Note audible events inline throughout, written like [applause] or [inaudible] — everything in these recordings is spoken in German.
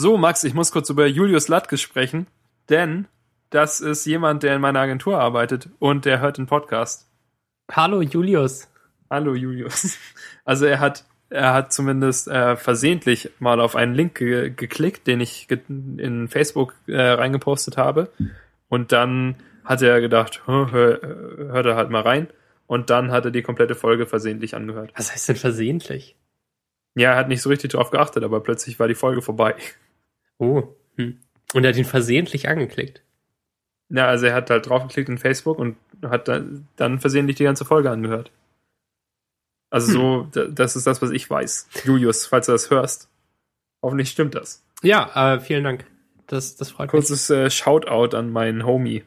So, Max, ich muss kurz über Julius Latkes sprechen, denn das ist jemand, der in meiner Agentur arbeitet und der hört den Podcast. Hallo Julius. Hallo Julius. Also er hat er hat zumindest äh, versehentlich mal auf einen Link ge geklickt, den ich ge in Facebook äh, reingepostet habe. Und dann hat er gedacht, hör, hört er halt mal rein. Und dann hat er die komplette Folge versehentlich angehört. Was heißt denn versehentlich? Ja, er hat nicht so richtig drauf geachtet, aber plötzlich war die Folge vorbei. Oh. Hm. Und er hat ihn versehentlich angeklickt. Ja, also er hat halt draufgeklickt in Facebook und hat dann, versehentlich die ganze Folge angehört. Also hm. so, das ist das, was ich weiß. Julius, falls du das hörst. Hoffentlich stimmt das. Ja, äh, vielen Dank. Das, das freut Kurzes, mich. Kurzes äh, Shoutout an meinen Homie.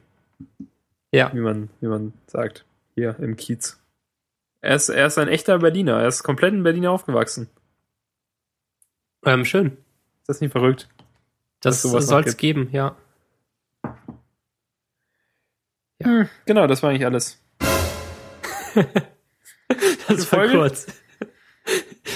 Ja. Wie man, wie man sagt. Hier im Kiez. Er ist, er ist ein echter Berliner. Er ist komplett in Berlin aufgewachsen. Ähm, schön. Ist das nicht verrückt? Das soll es geben, ja. ja. Hm, genau, das war eigentlich alles. [laughs] das war kurz.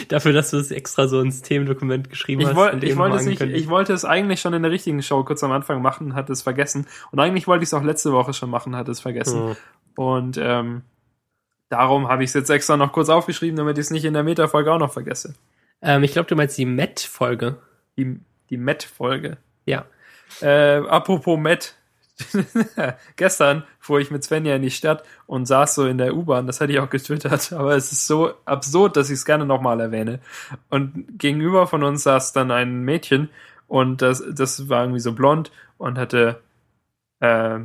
Dafür, dass du es extra so ins Themendokument geschrieben ich hast. Ich, wollte es nicht, ich wollte es eigentlich schon in der richtigen Show kurz am Anfang machen, hatte es vergessen. Und eigentlich wollte ich es auch letzte Woche schon machen, hatte es vergessen. Hm. Und ähm, darum habe ich es jetzt extra noch kurz aufgeschrieben, damit ich es nicht in der Meta-Folge auch noch vergesse. Ähm, ich glaube, du meinst die Met-Folge. Die, die Met-Folge. Ja. Äh, apropos Met. [laughs] Gestern fuhr ich mit Svenja in die Stadt und saß so in der U-Bahn, das hatte ich auch getwittert, [laughs] aber es ist so absurd, dass ich es gerne nochmal erwähne. Und gegenüber von uns saß dann ein Mädchen und das, das war irgendwie so blond und hatte, äh,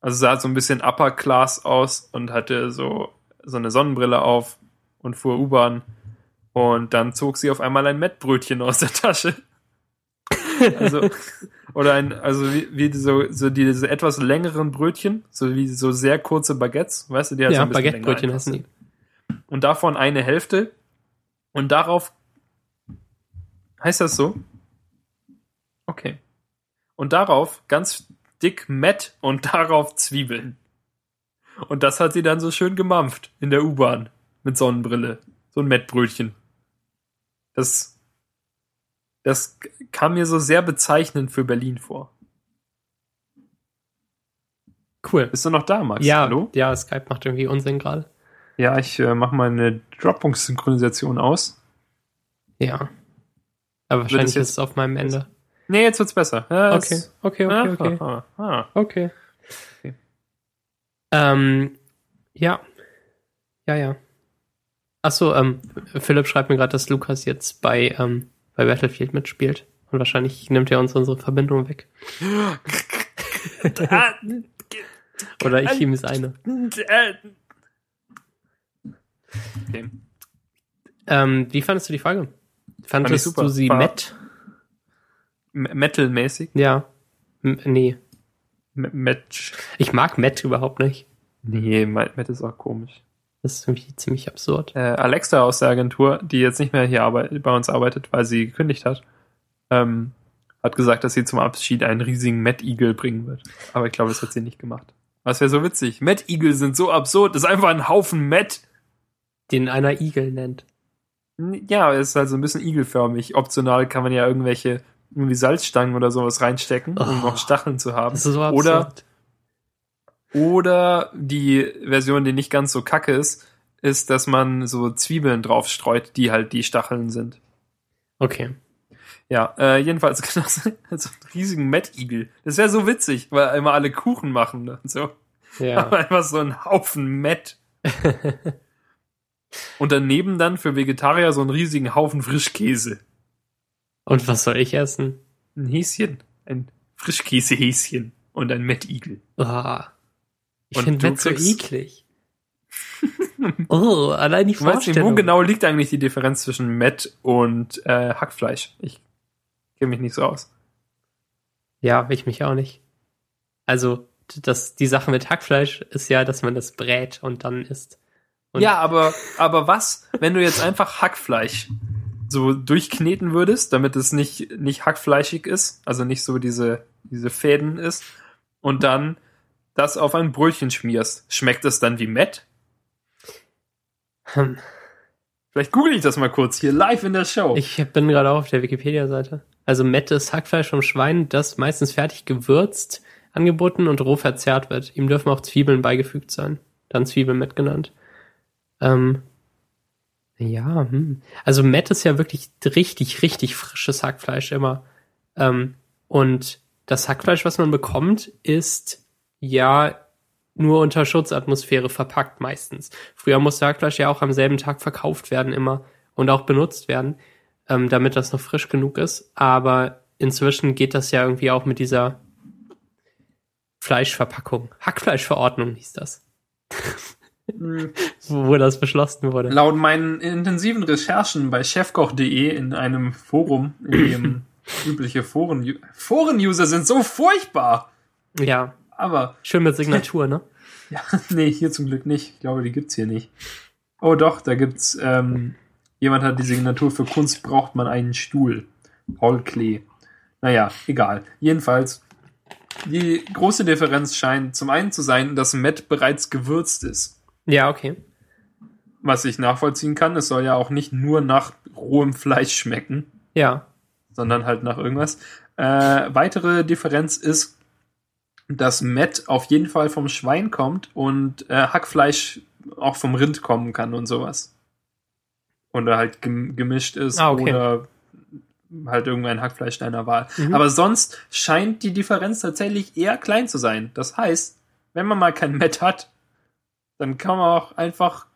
also sah so ein bisschen Upper Class aus und hatte so, so eine Sonnenbrille auf und fuhr U-Bahn. Und dann zog sie auf einmal ein Mettbrötchen aus der Tasche. Also, oder ein, also wie, wie so, so diese etwas längeren Brötchen, so wie so sehr kurze Baguettes, weißt du, die halt ja, so ein bisschen Baguettebrötchen heißen die. Und davon eine Hälfte. Und darauf, heißt das so? Okay. Und darauf ganz dick Mett und [laughs] darauf Zwiebeln. Und das hat sie dann so schön gemampft in der U-Bahn mit Sonnenbrille. So ein Mettbrötchen. Das, das kam mir so sehr bezeichnend für Berlin vor. Cool. Bist du noch da, Max? Ja, Hallo? ja, Skype macht irgendwie Unsinn gerade. Ja, ich äh, mache mal eine Dropbox-Synchronisation aus. Ja. Aber wahrscheinlich ist es auf meinem Ende. Nee, jetzt wird's besser. Ja, okay. okay, okay, okay, okay. Ah, ah. okay. okay. Ähm, ja. Ja, ja. Achso, ähm, Philipp schreibt mir gerade, dass Lukas jetzt bei, ähm, bei Battlefield mitspielt. Und wahrscheinlich nimmt er uns unsere Verbindung weg. [laughs] Oder ich ihm es eine. Okay. Ähm, wie fandest du die Frage? Fandest Fand du sie Met? Metal-mäßig? Ja. M nee. Met. Ich mag Met überhaupt nicht. Nee, Met ist auch komisch. Das ist irgendwie ziemlich absurd. Äh, Alexa aus der Agentur, die jetzt nicht mehr hier bei uns arbeitet, weil sie gekündigt hat, ähm, hat gesagt, dass sie zum Abschied einen riesigen Mad Eagle bringen wird. Aber ich glaube, das hat sie nicht gemacht. Was wäre so witzig? Mad Eagle sind so absurd. Das ist einfach ein Haufen Mad. Den einer Igel nennt. Ja, es ist halt so ein bisschen igelförmig. Optional kann man ja irgendwelche irgendwie Salzstangen oder sowas reinstecken, oh, um noch Stacheln zu haben. Das ist so absurd. Oder oder die Version, die nicht ganz so kacke ist, ist, dass man so Zwiebeln drauf streut, die halt die Stacheln sind. Okay. Ja, äh, jedenfalls genau [laughs] so, einen riesigen Mettigel. Das wäre so witzig, weil immer alle Kuchen machen und so. Ja. Aber [laughs] einfach so ein Haufen Met. [laughs] und daneben dann für Vegetarier so einen riesigen Haufen Frischkäse. Und was soll ich essen? Ein Häschen. Ein Frischkäsehäschen und ein Mettigel. Ah. Ich finde Met so eklig. [laughs] oh, allein die Vorstellung. Weißt, wo genau liegt eigentlich die Differenz zwischen Met und äh, Hackfleisch? Ich kenne mich nicht so aus. Ja, ich mich auch nicht. Also, das, die Sache mit Hackfleisch ist ja, dass man das brät und dann isst. Und ja, aber, aber was, wenn du jetzt einfach Hackfleisch so durchkneten würdest, damit es nicht, nicht hackfleischig ist, also nicht so diese, diese Fäden ist, und dann das auf ein Brötchen schmierst, schmeckt es dann wie Met? Hm. Vielleicht google ich das mal kurz hier live in der Show. Ich bin gerade auf der Wikipedia-Seite. Also Mett ist Hackfleisch vom Schwein, das meistens fertig gewürzt angeboten und roh verzehrt wird. Ihm dürfen auch Zwiebeln beigefügt sein. Dann Zwiebelmett genannt. Ähm, ja, hm. also Mett ist ja wirklich richtig, richtig frisches Hackfleisch immer. Ähm, und das Hackfleisch, was man bekommt, ist ja nur unter Schutzatmosphäre verpackt meistens. Früher musste Hackfleisch ja auch am selben Tag verkauft werden immer und auch benutzt werden, ähm, damit das noch frisch genug ist. Aber inzwischen geht das ja irgendwie auch mit dieser Fleischverpackung. Hackfleischverordnung hieß das. [laughs] Wo das beschlossen wurde. Laut meinen intensiven Recherchen bei chefkoch.de in einem Forum, in dem [clears throat] übliche Foren, Foren-User sind so furchtbar. Ja. Aber. Schön mit Signatur, ne? [laughs] Ja, nee, hier zum Glück nicht. Ich glaube, die gibt's hier nicht. Oh doch, da gibt's, ähm, jemand hat die Signatur für Kunst braucht man einen Stuhl. Paul Klee. Naja, egal. Jedenfalls, die große Differenz scheint zum einen zu sein, dass Met bereits gewürzt ist. Ja, okay. Was ich nachvollziehen kann, es soll ja auch nicht nur nach rohem Fleisch schmecken. Ja. Sondern halt nach irgendwas. Äh, weitere Differenz ist, dass Met auf jeden Fall vom Schwein kommt und äh, Hackfleisch auch vom Rind kommen kann und sowas. Oder halt gemischt ist ah, okay. oder halt irgendein Hackfleisch deiner Wahl. Mhm. Aber sonst scheint die Differenz tatsächlich eher klein zu sein. Das heißt, wenn man mal kein Met hat, dann kann man auch einfach.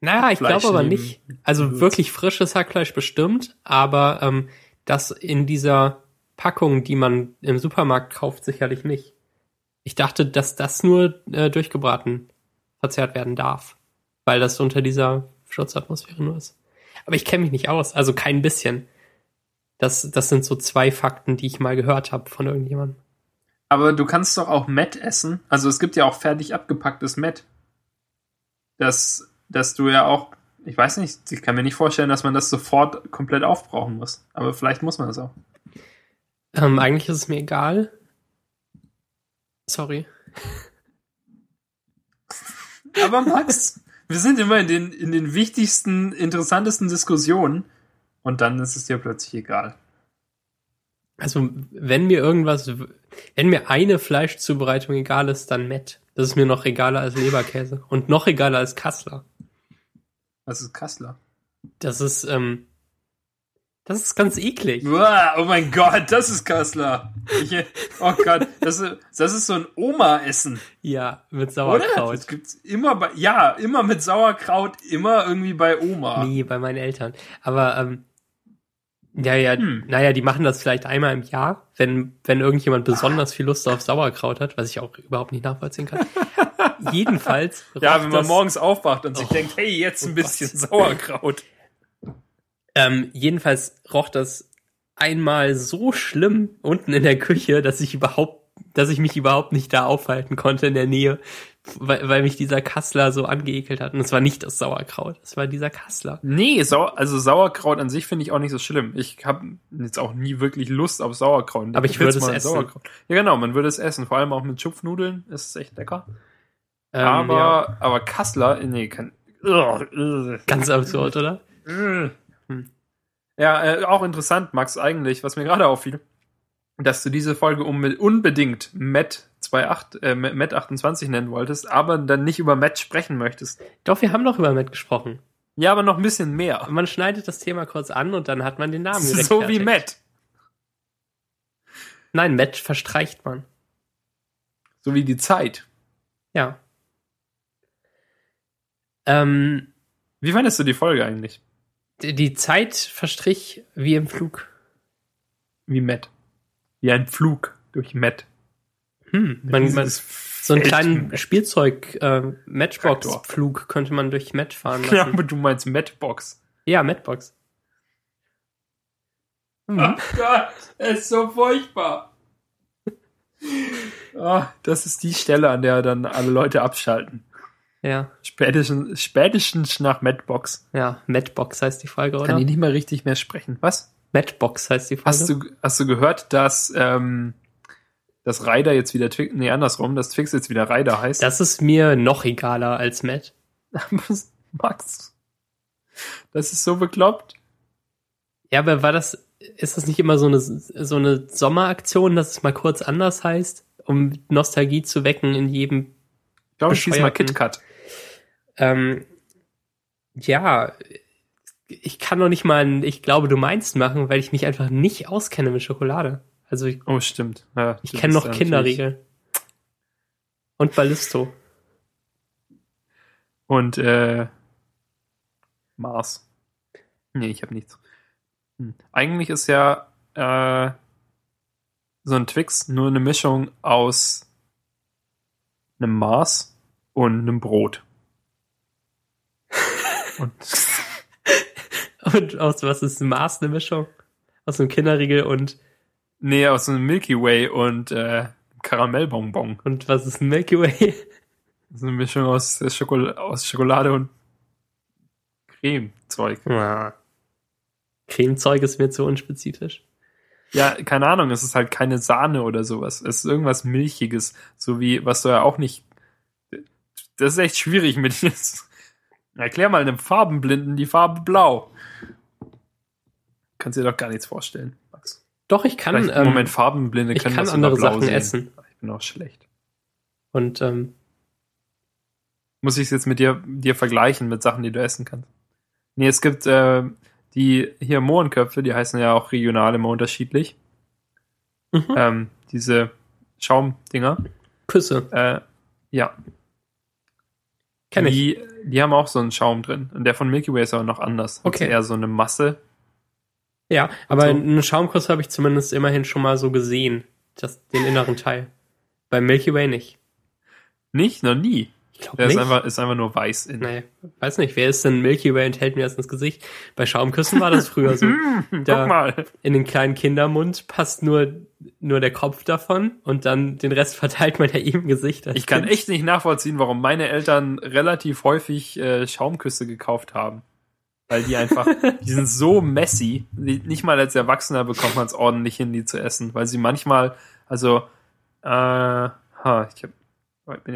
Naja, ich glaube aber nicht. Also Gewürz. wirklich frisches Hackfleisch bestimmt, aber ähm, das in dieser Packung, die man im Supermarkt kauft, sicherlich nicht. Ich dachte, dass das nur äh, durchgebraten verzehrt werden darf, weil das unter dieser Schutzatmosphäre nur ist. Aber ich kenne mich nicht aus, also kein bisschen. Das, das sind so zwei Fakten, die ich mal gehört habe von irgendjemandem. Aber du kannst doch auch Met essen. Also es gibt ja auch fertig abgepacktes Met. Das, dass du ja auch, ich weiß nicht, ich kann mir nicht vorstellen, dass man das sofort komplett aufbrauchen muss. Aber vielleicht muss man das auch. Ähm, eigentlich ist es mir egal. Sorry. [laughs] Aber Max, wir sind immer in den, in den wichtigsten, interessantesten Diskussionen. Und dann ist es dir plötzlich egal. Also, wenn mir irgendwas, wenn mir eine Fleischzubereitung egal ist, dann Met. Das ist mir noch egaler als Leberkäse. Und noch egaler als Kassler. Was ist Kassler? Das ist, ähm, das ist ganz eklig. Uah, oh mein Gott, das ist Kassler. Ich, oh Gott, das ist, das ist so ein Oma-Essen. Ja, mit Sauerkraut. Das gibt's immer bei, ja, immer mit Sauerkraut, immer irgendwie bei Oma. Nee, bei meinen Eltern. Aber, ähm, ja, ja, hm. naja, die machen das vielleicht einmal im Jahr, wenn, wenn irgendjemand besonders viel Lust auf Sauerkraut hat, was ich auch überhaupt nicht nachvollziehen kann. [laughs] Jedenfalls. Ja, wenn man morgens aufwacht und sich oh, denkt, hey, jetzt ein oh bisschen was. Sauerkraut. Ähm, jedenfalls roch das einmal so schlimm unten in der Küche, dass ich überhaupt, dass ich mich überhaupt nicht da aufhalten konnte in der Nähe weil, weil mich dieser Kassler so angeekelt hat. Und es war nicht das Sauerkraut, es war dieser Kassler. Nee, Sau also Sauerkraut an sich finde ich auch nicht so schlimm. Ich habe jetzt auch nie wirklich Lust auf Sauerkraut. Aber ich würde es essen. Sauerkraut. Ja, genau, man würde es essen. Vor allem auch mit Schupfnudeln ist es echt lecker. Ähm, aber, ja. aber Kassler, nee, kann. Ganz absurd, oder? Hm. Ja, äh, auch interessant, Max, eigentlich, was mir gerade auffiel, dass du diese Folge unbedingt Matt 28, äh, Matt 28 nennen wolltest, aber dann nicht über Matt sprechen möchtest. Doch, wir haben doch über Matt gesprochen. Ja, aber noch ein bisschen mehr. Man schneidet das Thema kurz an und dann hat man den Namen So wie Matt. Nein, Matt verstreicht man. So wie die Zeit. Ja. Ähm, wie fandest du die Folge eigentlich? Die, Zeit verstrich wie im Flug. Wie Matt. Wie ein Flug durch Matt. Hm, man, man, so einen kleinen Spielzeug äh, Matchbox-Flug könnte man durch Matt fahren lassen. Ja, aber du meinst Matchbox. Ja, Matchbox. Mhm. Oh Gott, es ist so furchtbar. oh, das ist die Stelle, an der dann alle Leute abschalten. Ja. Spätestens, spätestens nach Matchbox. Ja, Matchbox heißt die Folge, oder? Kann ich nicht mal richtig mehr sprechen. Was? Matchbox heißt die Folge. Hast du, hast du gehört, dass ähm, dass Ryder jetzt wieder Twix, nee, andersrum, dass Twix jetzt wieder Ryder heißt. Das ist mir noch egaler als Matt. [laughs] Max. Das ist so bekloppt. Ja, aber war das, ist das nicht immer so eine, so eine Sommeraktion, dass es mal kurz anders heißt, um Nostalgie zu wecken in jedem Ich glaube, diesmal KitKat. Ähm, ja, ich kann noch nicht mal ein Ich glaube, du meinst machen, weil ich mich einfach nicht auskenne mit Schokolade. Also ich, Oh, stimmt. Ja, ich kenne noch Kinderriegel. Und Ballisto. Und äh, Mars. Nee, ich habe nichts. Hm. Eigentlich ist ja äh, so ein Twix nur eine Mischung aus einem Mars und einem Brot. [laughs] Und Und aus was ist Mars eine Mischung? Aus einem Kinderriegel und, nee, aus einem Milky Way und äh, Karamellbonbon. und was ist ein Milky Way? Das ist eine Mischung aus, äh, Schokol aus Schokolade und Cremezeug. Ja. Cremezeug ist mir zu unspezifisch. Ja, keine Ahnung, es ist halt keine Sahne oder sowas. Es ist irgendwas Milchiges, so wie, was du ja auch nicht. Das ist echt schwierig mit [laughs] dir. Erklär mal einem Farbenblinden die Farbe blau. Kannst dir doch gar nichts vorstellen, Max. Doch, ich kann, Vielleicht, ähm, Moment, Farbenblinde ich können kann das andere Sachen sehen. essen. Ich bin auch schlecht. Und ähm, Muss ich es jetzt mit dir, dir vergleichen mit Sachen, die du essen kannst? Nee, es gibt äh, die hier Mohrenköpfe, die heißen ja auch regional immer unterschiedlich. mhm. Ähm, diese Schaumdinger. Küsse. Äh, ja, Kenn ich. die, die haben auch so einen Schaum drin. Und der von Milky Way ist aber noch anders. Das Okay. ist eher so eine Masse. Ja, aber So. einen Schaumkuss habe ich zumindest immerhin schon mal so gesehen. Das, den inneren Teil. Bei Milky Way nicht. Nicht? Noch nie. Ich Der ist einfach, ist einfach nur weiß in. nee, weiß nicht, wer ist denn Milky Way und hält mir das ins Gesicht? Bei Schaumküssen war das früher so. [laughs] Guck Da- mal. In den kleinen Kindermund passt nur, nur der Kopf davon und dann den Rest [laughs] verteilt man ja ihm im Gesicht. Ich kann Kind. echt nicht nachvollziehen, warum meine Eltern relativ häufig äh, Schaumküsse gekauft haben. Weil die einfach, [laughs] die sind so messy. Nicht mal als Erwachsener bekommt man es ordentlich hin, die zu essen. Weil sie manchmal, also, äh, ha, ich hab, bin